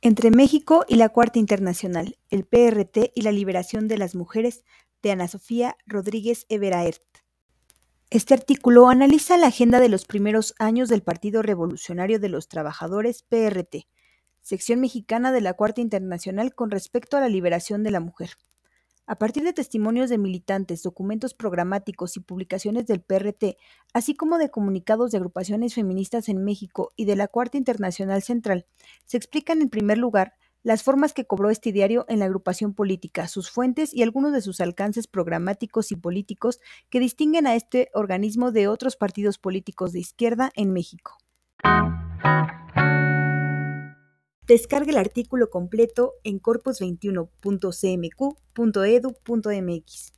Entre México y la Cuarta Internacional, el PRT y la liberación de las mujeres, de Ana Sofía Rodríguez Everaert. Este artículo analiza la agenda de los primeros años del Partido Revolucionario de los Trabajadores PRT, sección mexicana de la Cuarta Internacional con respecto a la liberación de la mujer. A partir de testimonios de militantes, documentos programáticos y publicaciones del PRT, así como de comunicados de agrupaciones feministas en México y de la Cuarta Internacional Central, se explican en primer lugar las formas que cobró este diario en la agrupación política, sus fuentes y algunos de sus alcances programáticos y políticos que distinguen a este organismo de otros partidos políticos de izquierda en México. Descargue el artículo completo en corpus21.cmq.edu.mx.